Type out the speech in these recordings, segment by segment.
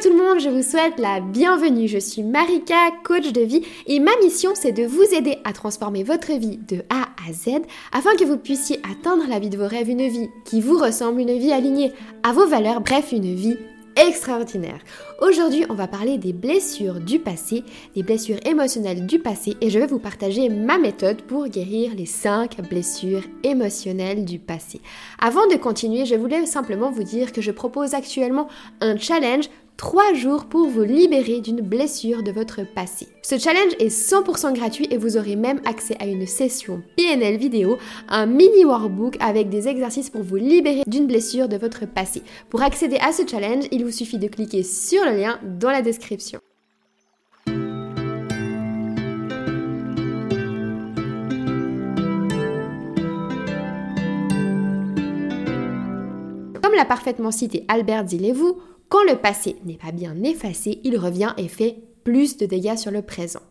tout le monde, je vous souhaite la bienvenue. Je suis Marika, coach de vie et ma mission c'est de vous aider à transformer votre vie de A à Z afin que vous puissiez atteindre la vie de vos rêves, une vie qui vous ressemble, une vie alignée à vos valeurs, bref, une vie extraordinaire. Aujourd'hui, on va parler des blessures du passé, des blessures émotionnelles du passé et je vais vous partager ma méthode pour guérir les 5 blessures émotionnelles du passé. Avant de continuer, je voulais simplement vous dire que je propose actuellement un challenge 3 jours pour vous libérer d'une blessure de votre passé. Ce challenge est 100% gratuit et vous aurez même accès à une session PNL vidéo, un mini workbook avec des exercices pour vous libérer d'une blessure de votre passé. Pour accéder à ce challenge, il vous suffit de cliquer sur le lien dans la description. Comme l'a parfaitement cité Albert Zilevou, quand le passé n'est pas bien effacé, il revient et fait plus de dégâts sur le présent.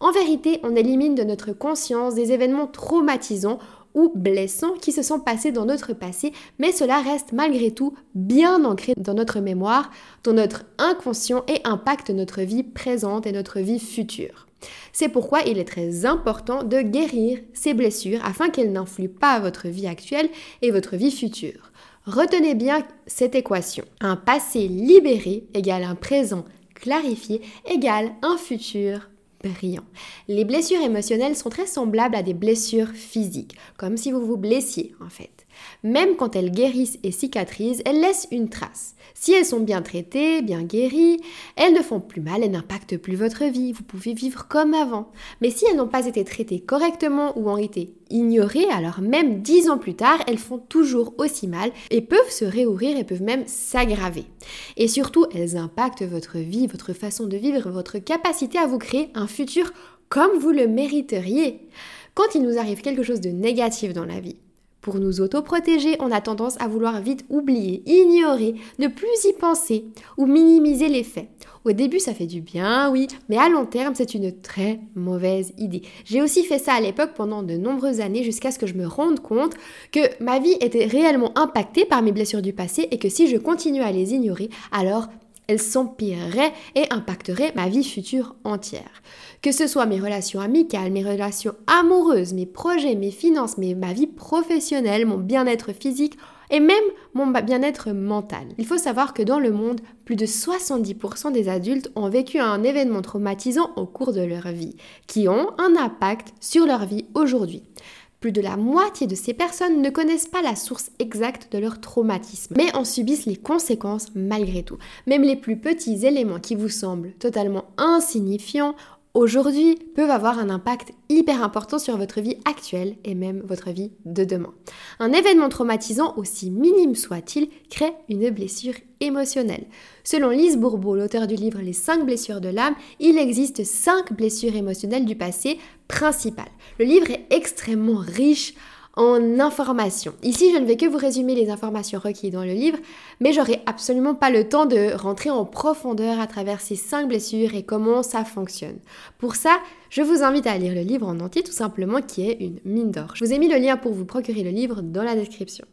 En vérité, on élimine de notre conscience des événements traumatisants ou blessants qui se sont passés dans notre passé, mais cela reste malgré tout bien ancré dans notre mémoire, dans notre inconscient et impacte notre vie présente et notre vie future. C'est pourquoi il est très important de guérir ces blessures afin qu'elles n'influent pas votre vie actuelle et votre vie future. Retenez bien cette équation. Un passé libéré égale un présent clarifié égale un futur brillant. Les blessures émotionnelles sont très semblables à des blessures physiques, comme si vous vous blessiez en fait. Même quand elles guérissent et cicatrisent, elles laissent une trace. Si elles sont bien traitées, bien guéries, elles ne font plus mal, elles n'impactent plus votre vie, vous pouvez vivre comme avant. Mais si elles n'ont pas été traitées correctement ou ont été ignorées, alors même dix ans plus tard, elles font toujours aussi mal et peuvent se réouvrir et peuvent même s'aggraver. Et surtout, elles impactent votre vie, votre façon de vivre, votre capacité à vous créer un futur comme vous le mériteriez. Quand il nous arrive quelque chose de négatif dans la vie, pour nous autoprotéger, on a tendance à vouloir vite oublier, ignorer, ne plus y penser ou minimiser les faits. Au début, ça fait du bien, oui, mais à long terme, c'est une très mauvaise idée. J'ai aussi fait ça à l'époque pendant de nombreuses années jusqu'à ce que je me rende compte que ma vie était réellement impactée par mes blessures du passé et que si je continuais à les ignorer, alors elles s'empireraient et impacteraient ma vie future entière. Que ce soit mes relations amicales, mes relations amoureuses, mes projets, mes finances, ma vie professionnelle, mon bien-être physique et même mon bien-être mental. Il faut savoir que dans le monde, plus de 70% des adultes ont vécu un événement traumatisant au cours de leur vie, qui ont un impact sur leur vie aujourd'hui. Plus de la moitié de ces personnes ne connaissent pas la source exacte de leur traumatisme, mais en subissent les conséquences malgré tout. Même les plus petits éléments qui vous semblent totalement insignifiants aujourd'hui peuvent avoir un impact hyper important sur votre vie actuelle et même votre vie de demain. Un événement traumatisant, aussi minime soit-il, crée une blessure émotionnelle. Selon Lise Bourbeau, l'auteur du livre Les 5 blessures de l'âme, il existe 5 blessures émotionnelles du passé principales. Le livre est extrêmement riche en informations. Ici, je ne vais que vous résumer les informations requises dans le livre, mais j'aurai absolument pas le temps de rentrer en profondeur à travers ces cinq blessures et comment ça fonctionne. Pour ça, je vous invite à lire le livre en entier tout simplement qui est une mine d'or. Je vous ai mis le lien pour vous procurer le livre dans la description.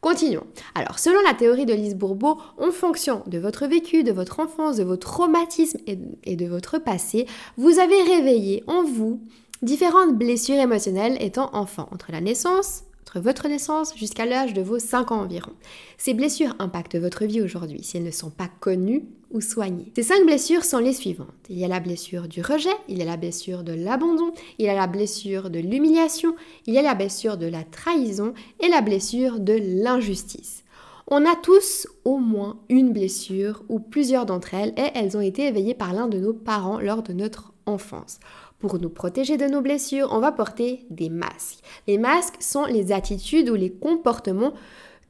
Continuons. Alors, selon la théorie de Lise Bourbeau, en fonction de votre vécu, de votre enfance, de votre traumatisme et de votre passé, vous avez réveillé en vous Différentes blessures émotionnelles étant enfant, entre la naissance, entre votre naissance jusqu'à l'âge de vos 5 ans environ. Ces blessures impactent votre vie aujourd'hui si elles ne sont pas connues ou soignées. Ces 5 blessures sont les suivantes. Il y a la blessure du rejet, il y a la blessure de l'abandon, il y a la blessure de l'humiliation, il y a la blessure de la trahison et la blessure de l'injustice. On a tous au moins une blessure ou plusieurs d'entre elles et elles ont été éveillées par l'un de nos parents lors de notre enfance. Pour nous protéger de nos blessures, on va porter des masques. Les masques sont les attitudes ou les comportements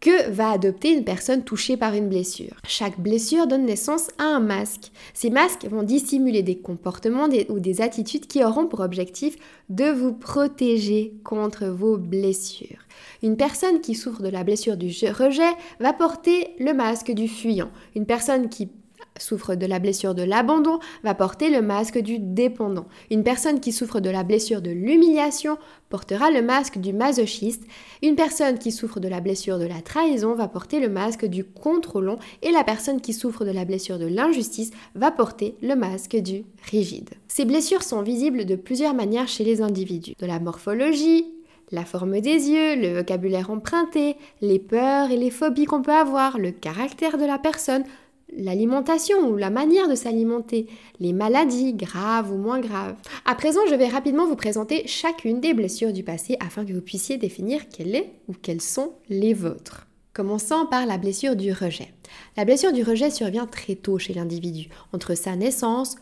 que va adopter une personne touchée par une blessure. Chaque blessure donne naissance à un masque. Ces masques vont dissimuler des comportements ou des attitudes qui auront pour objectif de vous protéger contre vos blessures. Une personne qui souffre de la blessure du rejet va porter le masque du fuyant. Une personne qui souffre de la blessure de l'abandon va porter le masque du dépendant. Une personne qui souffre de la blessure de l'humiliation portera le masque du masochiste. Une personne qui souffre de la blessure de la trahison va porter le masque du contrôlant. Et la personne qui souffre de la blessure de l'injustice va porter le masque du rigide. Ces blessures sont visibles de plusieurs manières chez les individus. De la morphologie, la forme des yeux, le vocabulaire emprunté, les peurs et les phobies qu'on peut avoir, le caractère de la personne, l'alimentation ou la manière de s'alimenter, les maladies graves ou moins graves. À présent, je vais rapidement vous présenter chacune des blessures du passé afin que vous puissiez définir quelle est ou quelles sont les vôtres. Commençons par la blessure du rejet. La blessure du rejet survient très tôt chez l'individu, entre sa naissance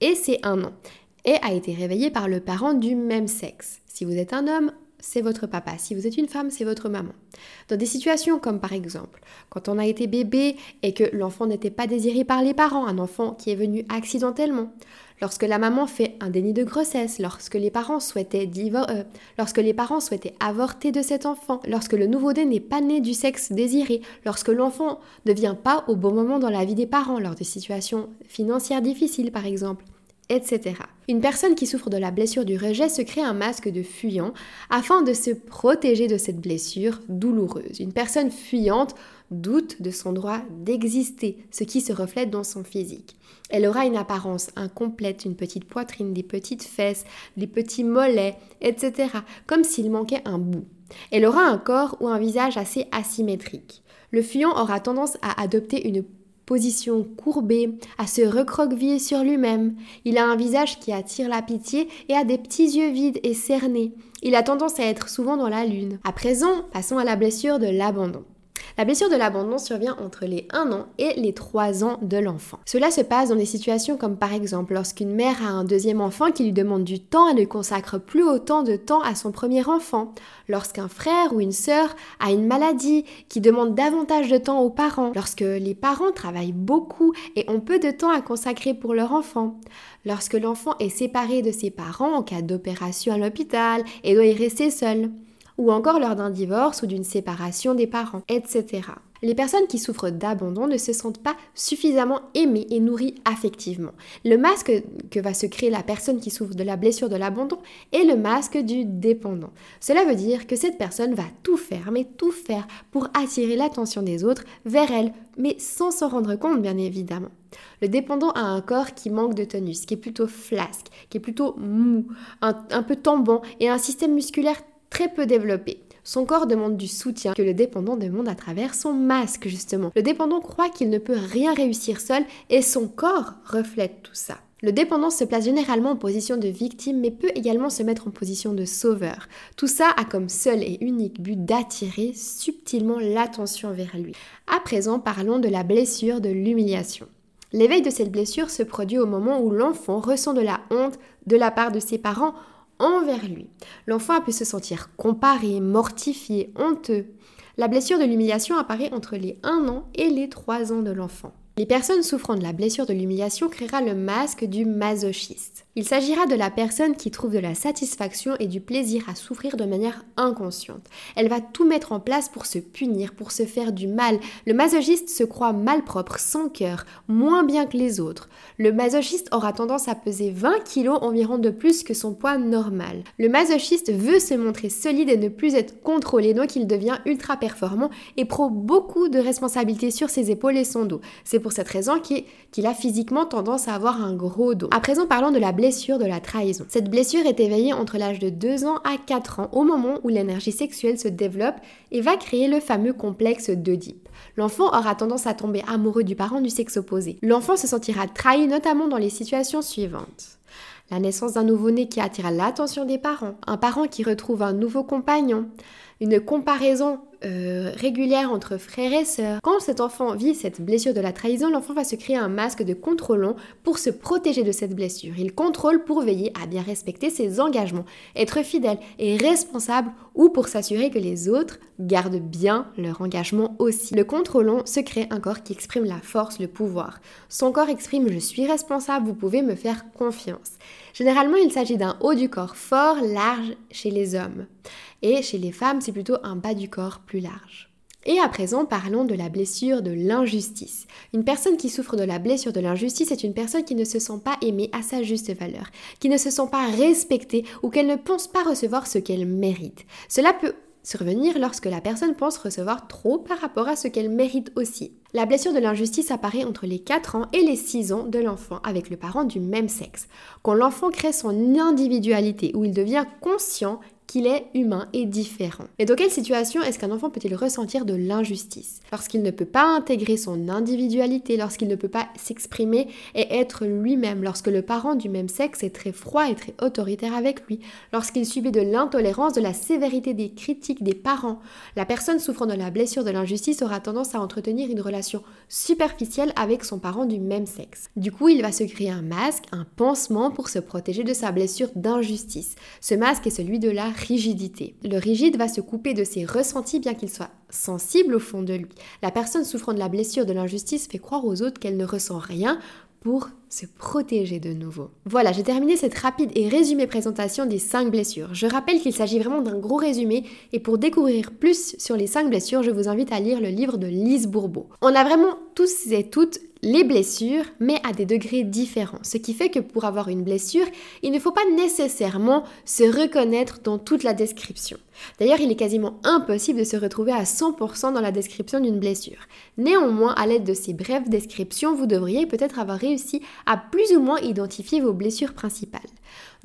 et ses un an, et a été réveillée par le parent du même sexe. Si vous êtes un homme, c'est votre papa. Si vous êtes une femme, c'est votre maman. Dans des situations comme par exemple quand on a été bébé et que l'enfant n'était pas désiré par les parents, un enfant qui est venu accidentellement, lorsque la maman fait un déni de grossesse, lorsque les parents souhaitaient, euh, lorsque les parents souhaitaient avorter de cet enfant, lorsque le nouveau-né n'est pas né du sexe désiré, lorsque l'enfant ne vient pas au bon moment dans la vie des parents, lors de situations financières difficiles par exemple etc. Une personne qui souffre de la blessure du rejet se crée un masque de fuyant afin de se protéger de cette blessure douloureuse. Une personne fuyante doute de son droit d'exister, ce qui se reflète dans son physique. Elle aura une apparence incomplète, une petite poitrine, des petites fesses, des petits mollets, etc., comme s'il manquait un bout. Elle aura un corps ou un visage assez asymétrique. Le fuyant aura tendance à adopter une position courbée, à se recroqueviller sur lui-même. Il a un visage qui attire la pitié et a des petits yeux vides et cernés. Il a tendance à être souvent dans la lune. À présent, passons à la blessure de l'abandon. La blessure de l'abandon survient entre les 1 an et les 3 ans de l'enfant. Cela se passe dans des situations comme par exemple lorsqu'une mère a un deuxième enfant qui lui demande du temps et ne consacre plus autant de temps à son premier enfant, lorsqu'un frère ou une sœur a une maladie qui demande davantage de temps aux parents, lorsque les parents travaillent beaucoup et ont peu de temps à consacrer pour leur enfant, lorsque l'enfant est séparé de ses parents en cas d'opération à l'hôpital et doit y rester seul ou encore lors d'un divorce ou d'une séparation des parents, etc. Les personnes qui souffrent d'abandon ne se sentent pas suffisamment aimées et nourries affectivement. Le masque que va se créer la personne qui souffre de la blessure de l'abandon est le masque du dépendant. Cela veut dire que cette personne va tout faire, mais tout faire pour attirer l'attention des autres vers elle, mais sans s'en rendre compte bien évidemment. Le dépendant a un corps qui manque de tonus, qui est plutôt flasque, qui est plutôt mou, un, un peu tombant et un système musculaire très peu développé. Son corps demande du soutien que le dépendant demande à travers son masque, justement. Le dépendant croit qu'il ne peut rien réussir seul et son corps reflète tout ça. Le dépendant se place généralement en position de victime mais peut également se mettre en position de sauveur. Tout ça a comme seul et unique but d'attirer subtilement l'attention vers lui. À présent, parlons de la blessure de l'humiliation. L'éveil de cette blessure se produit au moment où l'enfant ressent de la honte de la part de ses parents envers lui. L'enfant a pu se sentir comparé, mortifié, honteux. La blessure de l'humiliation apparaît entre les 1 an et les 3 ans de l'enfant. Les personnes souffrant de la blessure de l'humiliation créera le masque du masochiste. Il s'agira de la personne qui trouve de la satisfaction et du plaisir à souffrir de manière inconsciente. Elle va tout mettre en place pour se punir, pour se faire du mal. Le masochiste se croit malpropre, sans cœur, moins bien que les autres. Le masochiste aura tendance à peser 20 kilos environ de plus que son poids normal. Le masochiste veut se montrer solide et ne plus être contrôlé, donc il devient ultra performant et prend beaucoup de responsabilités sur ses épaules et son dos. Cette raison qu'il a physiquement tendance à avoir un gros dos. À présent, parlons de la blessure de la trahison. Cette blessure est éveillée entre l'âge de 2 ans à 4 ans, au moment où l'énergie sexuelle se développe et va créer le fameux complexe d'Oedipe. L'enfant aura tendance à tomber amoureux du parent du sexe opposé. L'enfant se sentira trahi notamment dans les situations suivantes. La naissance d'un nouveau-né qui attire l'attention des parents, un parent qui retrouve un nouveau compagnon, une comparaison euh, régulière entre frères et sœurs. Quand cet enfant vit cette blessure de la trahison, l'enfant va se créer un masque de contrôlant pour se protéger de cette blessure. Il contrôle pour veiller à bien respecter ses engagements, être fidèle et responsable ou pour s'assurer que les autres gardent bien leur engagement aussi. Le contrôlant se crée un corps qui exprime la force, le pouvoir. Son corps exprime je suis responsable, vous pouvez me faire confiance. Généralement, il s'agit d'un haut du corps fort, large chez les hommes. Et chez les femmes, c'est plutôt un bas du corps plus large. Et à présent, parlons de la blessure de l'injustice. Une personne qui souffre de la blessure de l'injustice est une personne qui ne se sent pas aimée à sa juste valeur, qui ne se sent pas respectée ou qu'elle ne pense pas recevoir ce qu'elle mérite. Cela peut survenir lorsque la personne pense recevoir trop par rapport à ce qu'elle mérite aussi. La blessure de l'injustice apparaît entre les 4 ans et les 6 ans de l'enfant avec le parent du même sexe. Quand l'enfant crée son individualité, où il devient conscient qu'il est humain et différent. Et dans quelle situation est-ce qu'un enfant peut-il ressentir de l'injustice? Lorsqu'il ne peut pas intégrer son individualité, lorsqu'il ne peut pas s'exprimer et être lui-même, lorsque le parent du même sexe est très froid et très autoritaire avec lui, lorsqu'il subit de l'intolérance, de la sévérité des critiques des parents. La personne souffrant de la blessure de l'injustice aura tendance à entretenir une relation superficielle avec son parent du même sexe. Du coup, il va se créer un masque, un pansement pour se protéger de sa blessure d'injustice. Ce masque est celui de la Le rigide va se couper de ses ressentis bien qu'il soit sensible au fond de lui. La personne souffrant de la blessure de l'injustice fait croire aux autres qu'elle ne ressent rien pour se protéger de nouveau. Voilà, j'ai terminé cette rapide et résumée présentation des 5 blessures. Je rappelle qu'il s'agit vraiment d'un gros résumé et pour découvrir plus sur les 5 blessures, je vous invite à lire le livre de Lise Bourbeau. On a vraiment tous et toutes les blessures, mais à des degrés différents. Ce qui fait que pour avoir une blessure, il ne faut pas nécessairement se reconnaître dans toute la description. D'ailleurs, il est quasiment impossible de se retrouver à 100% dans la description d'une blessure. Néanmoins, à l'aide de ces brèves descriptions, vous devriez peut-être avoir réussi à plus ou moins identifier vos blessures principales.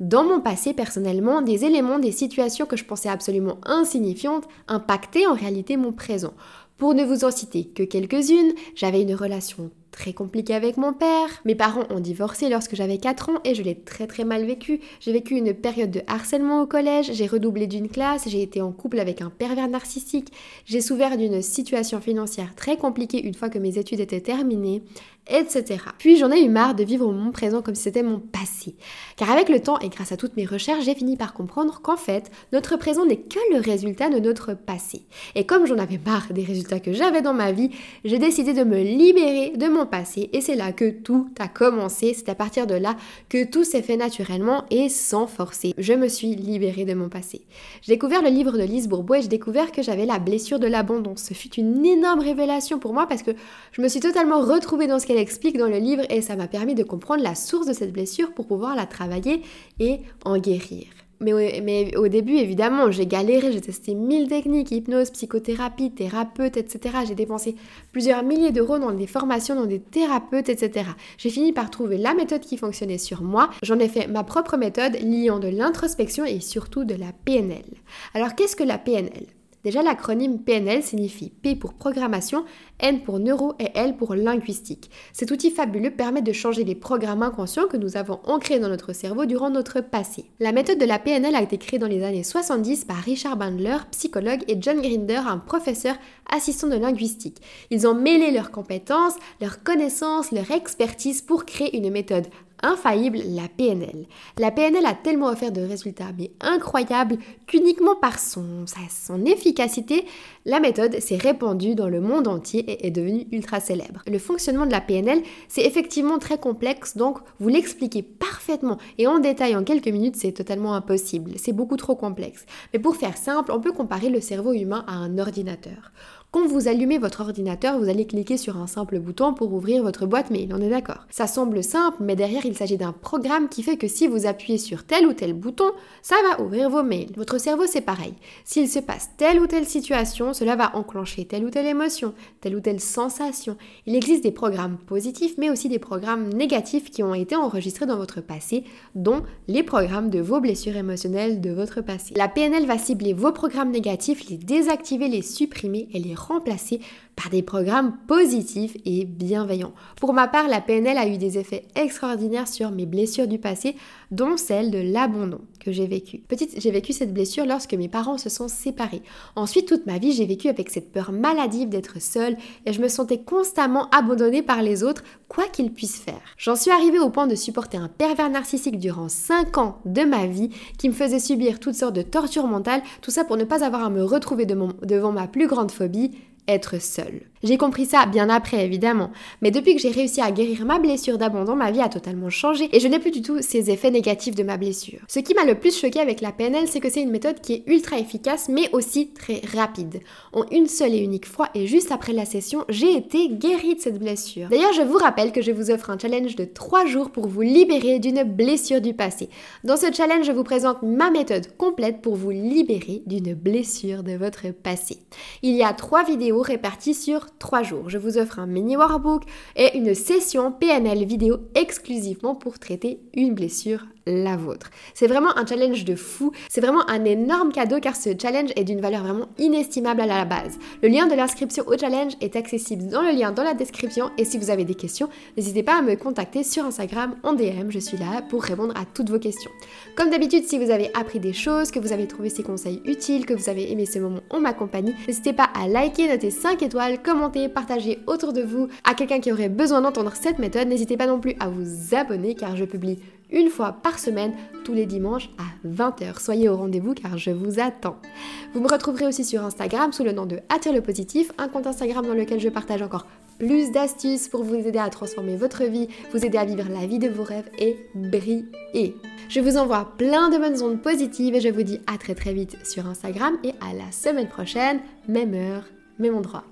Dans mon passé, personnellement, des éléments, des situations que je pensais absolument insignifiantes impactaient en réalité mon présent. Pour ne vous en citer que quelques-unes, j'avais une relation très compliquée avec mon père. Mes parents ont divorcé lorsque j'avais 4 ans et je l'ai très très mal vécu. J'ai vécu une période de harcèlement au collège, j'ai redoublé d'une classe, j'ai été en couple avec un pervers narcissique, j'ai souffert d'une situation financière très compliquée une fois que mes études étaient terminées, etc. Puis j'en ai eu marre de vivre mon présent comme si c'était mon passé. Car avec le temps et grâce à toutes mes recherches, j'ai fini par comprendre qu'en fait, notre présent n'est que le résultat de notre passé. Et comme j'en avais marre des résultats que j'avais dans ma vie, j'ai décidé de me libérer de mon passé et c'est là que tout a commencé. C'est à partir de là que tout s'est fait naturellement et sans forcer. Je me suis libérée de mon passé. J'ai découvert le livre de Lise Bourbeau et j'ai découvert que j'avais la blessure de l'abandon. Ce fut une énorme révélation pour moi parce que je me suis totalement retrouvée dans ce qu'elle explique dans le livre et ça m'a permis de comprendre la source de cette blessure pour pouvoir la travailler et en guérir. Mais, au début, évidemment, j'ai galéré, j'ai testé mille techniques, hypnose, psychothérapie, thérapeute, etc. J'ai dépensé plusieurs milliers d'euros dans des formations, dans des thérapeutes, etc. J'ai fini par trouver la méthode qui fonctionnait sur moi. J'en ai fait ma propre méthode liant de l'introspection et surtout de la PNL. Alors, qu'est-ce que la PNL Déjà, l'acronyme PNL signifie P pour programmation, N pour neuro et L pour linguistique. Cet outil fabuleux permet de changer les programmes inconscients que nous avons ancrés dans notre cerveau durant notre passé. La méthode de la PNL a été créée dans les années 70 par Richard Bandler, psychologue, et John Grinder, un professeur assistant de linguistique. Ils ont mêlé leurs compétences, leurs connaissances, leur expertise pour créer une méthode infaillible, la PNL. La PNL a tellement offert de résultats mais incroyables qu'uniquement par son, son efficacité, la méthode s'est répandue dans le monde entier et est devenue ultra célèbre. Le fonctionnement de la PNL, c'est effectivement très complexe, donc vous l'expliquer parfaitement et en détail en quelques minutes, c'est totalement impossible. C'est beaucoup trop complexe. Mais pour faire simple, on peut comparer le cerveau humain à un ordinateur. Quand vous allumez votre ordinateur, vous allez cliquer sur un simple bouton pour ouvrir votre boîte mail, on est d'accord. Ça semble simple, mais derrière il s'agit d'un programme qui fait que si vous appuyez sur tel ou tel bouton, ça va ouvrir vos mails. Votre cerveau c'est pareil. S'il se passe telle ou telle situation, cela va enclencher telle ou telle émotion, telle ou telle sensation. Il existe des programmes positifs, mais aussi des programmes négatifs qui ont été enregistrés dans votre passé, dont les programmes de vos blessures émotionnelles de votre passé. La PNL va cibler vos programmes négatifs, les désactiver, les supprimer et les remplacés par des programmes positifs et bienveillants. Pour ma part, la PNL a eu des effets extraordinaires sur mes blessures du passé, dont celle de l'abandon que j'ai vécu. Petite, j'ai vécu cette blessure lorsque mes parents se sont séparés. Ensuite, toute ma vie, j'ai vécu avec cette peur maladive d'être seule et je me sentais constamment abandonnée par les autres, quoi qu'ils puissent faire. J'en suis arrivée au point de supporter un pervers narcissique durant 5 ans de ma vie qui me faisait subir toutes sortes de tortures mentales, tout ça pour ne pas avoir à me retrouver devant ma plus grande phobie, être seule. J'ai compris ça bien après évidemment, mais depuis que j'ai réussi à guérir ma blessure d'abandon, ma vie a totalement changé et je n'ai plus du tout ces effets négatifs de ma blessure. Ce qui m'a le plus choqué avec la PNL, c'est que c'est une méthode qui est ultra efficace mais aussi très rapide. En une seule et unique fois et juste après la session, j'ai été guérie de cette blessure. D'ailleurs, je vous rappelle que je vous offre un challenge de 3 jours pour vous libérer d'une blessure du passé. Dans ce challenge, je vous présente ma méthode complète pour vous libérer d'une blessure de votre passé. Il y a 3 vidéos réparties sur 3 jours. Je vous offre un mini workbook et une session PNL vidéo exclusivement pour traiter une blessure la vôtre. C'est vraiment un challenge de fou, c'est vraiment un énorme cadeau car ce challenge est d'une valeur vraiment inestimable à la base. Le lien de l'inscription au challenge est accessible dans le lien dans la description et si vous avez des questions, n'hésitez pas à me contacter sur Instagram en DM, je suis là pour répondre à toutes vos questions. Comme d'habitude, si vous avez appris des choses, que vous avez trouvé ces conseils utiles, que vous avez aimé ce moment en ma compagnie, n'hésitez pas à liker, noter 5 étoiles, commenter, partager autour de vous à quelqu'un qui aurait besoin d'entendre cette méthode. N'hésitez pas non plus à vous abonner car je publie une fois par semaine, tous les dimanches à 20h. Soyez au rendez-vous car je vous attends. Vous me retrouverez aussi sur Instagram sous le nom de Attire le Positif, un compte Instagram dans lequel je partage encore plus d'astuces pour vous aider à transformer votre vie, vous aider à vivre la vie de vos rêves et briller. Je vous envoie plein de bonnes ondes positives et je vous dis à très très vite sur Instagram et à la semaine prochaine, même heure, même endroit.